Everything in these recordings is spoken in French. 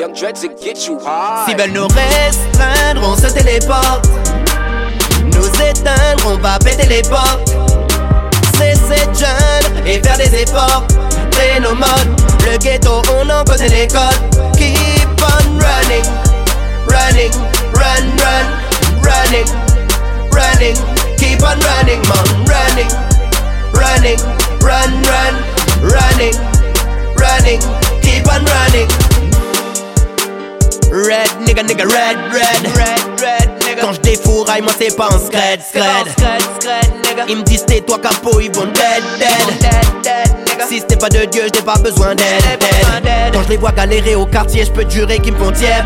Young Dreads get you high. S'ils veulent nous restreindre, on se téléporte. Nous éteindre, on va péter les portes. Cesser de et faire des efforts. Créer nos modes. Le ghetto, on en connaît les codes. Keep on running, running, run, run, running, running. Keep on running, man, running, running, run, run, running. Nigga red red. Red red nigga Quand je défouraille moi c'est pas en scred scred. Ils me disent tais toi capot ils vont dead dead. Si c'était pas de Dieu je n'ai pas besoin d'aide Quand je les vois galérer au quartier je peux jurer qu'ils me font tiep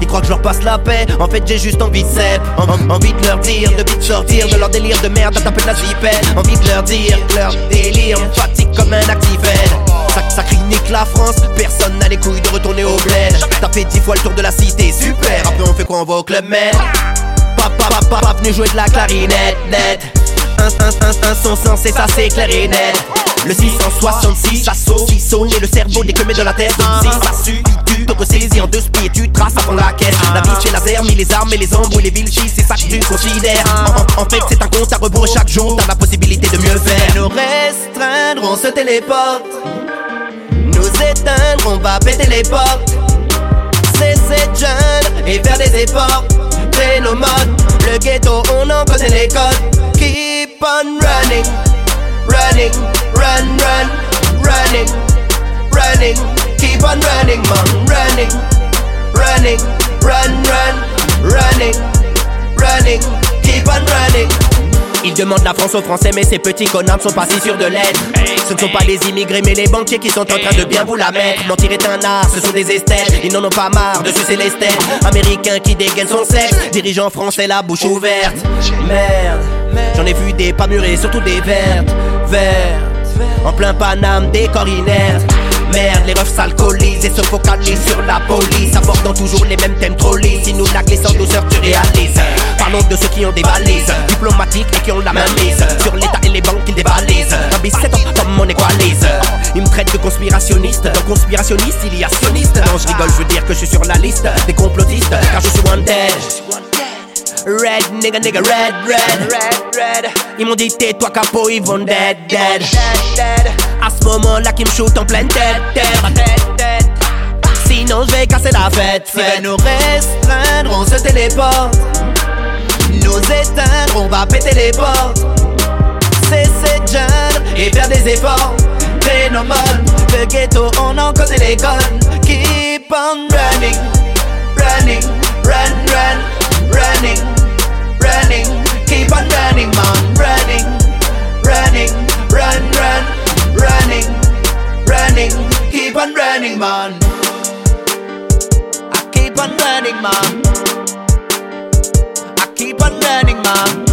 ils croient que je leur passe la paix. En fait j'ai juste envie de En- Envie de leur dire, de vite sortir de leur délire de merde à taper de la zipette. Envie de leur dire, leur délire me fatigue comme un crie nique la France, personne n'a les couilles de retourner au bled. T'as fait dix fois le tour de la cité, super. Après on fait quoi, on va au club med? Papa, papa, papa, venu jouer de la clarinette, net. Un, un, un, un son sensé, ça c'est clair et net. Le 666, ça saucissonne et le cerveau décumé de la tête. Si ça sue, tu te ressaisis en deux spies, tu traces fond la caisse. La vie chez laser, mis les armes et les embrouilles, les villes c'est ça que tu considères. En, en- fait, c'est un compte à rebours et chaque jour, t'as la possibilité de mieux faire. Nous restreindre, on se téléporte. On va péter les portes. Jeune et faire des efforts. Nos modes. Le ghetto, on en connaît les codes. Keep on running, running, run, run, running, running. Keep on running, man, running, Ils demandent la France aux Français, mais ces petits connards sont pas si sûrs de l'être. Ce ne sont pas les immigrés, mais les banquiers qui sont en train de bien vous la mettre. Mentir est un art, ce sont des esthètes. Ils n'en ont pas marre de sucer les stèles. Américain qui dégaine son sexe, dirigeant français la bouche ouverte. Merde, j'en ai vu des pas mûrés, surtout des vertes. Vertes, en plein Paname, des corps inertes. Merde, les refs s'alcoolisent et se focalisent sur la police. Abordant toujours les mêmes thèmes trop. Si nous la glissent en douceur, tu réalises. Parlons de ceux qui ont des valises diplomatiques et qui ont la main mise sur l'État et les banques qu'ils dévalisent. Un bis c'est comme on équalise. Ils me traitent de conspirationniste. Dans conspirationniste, il y a sioniste. Non, je rigole, je veux dire que je suis sur la liste des complotistes, car je suis wanted. Red nigga nigga red red red red Ils m'ont dit tais-toi capot ils vont dead dead À ce moment là qui me shoot en pleine tête tête Sinon je vais casser la fête S'ils veulent nous restreindre on se téléporte Nous éteindre on va péter les portes. Cesser de jeune et faire des efforts. Modes Le ghetto on en connaît les codes Keep on running Running Run run Running Running. Keep on running man Running Running Run run Running Running. Keep on running man. I keep on running man keep on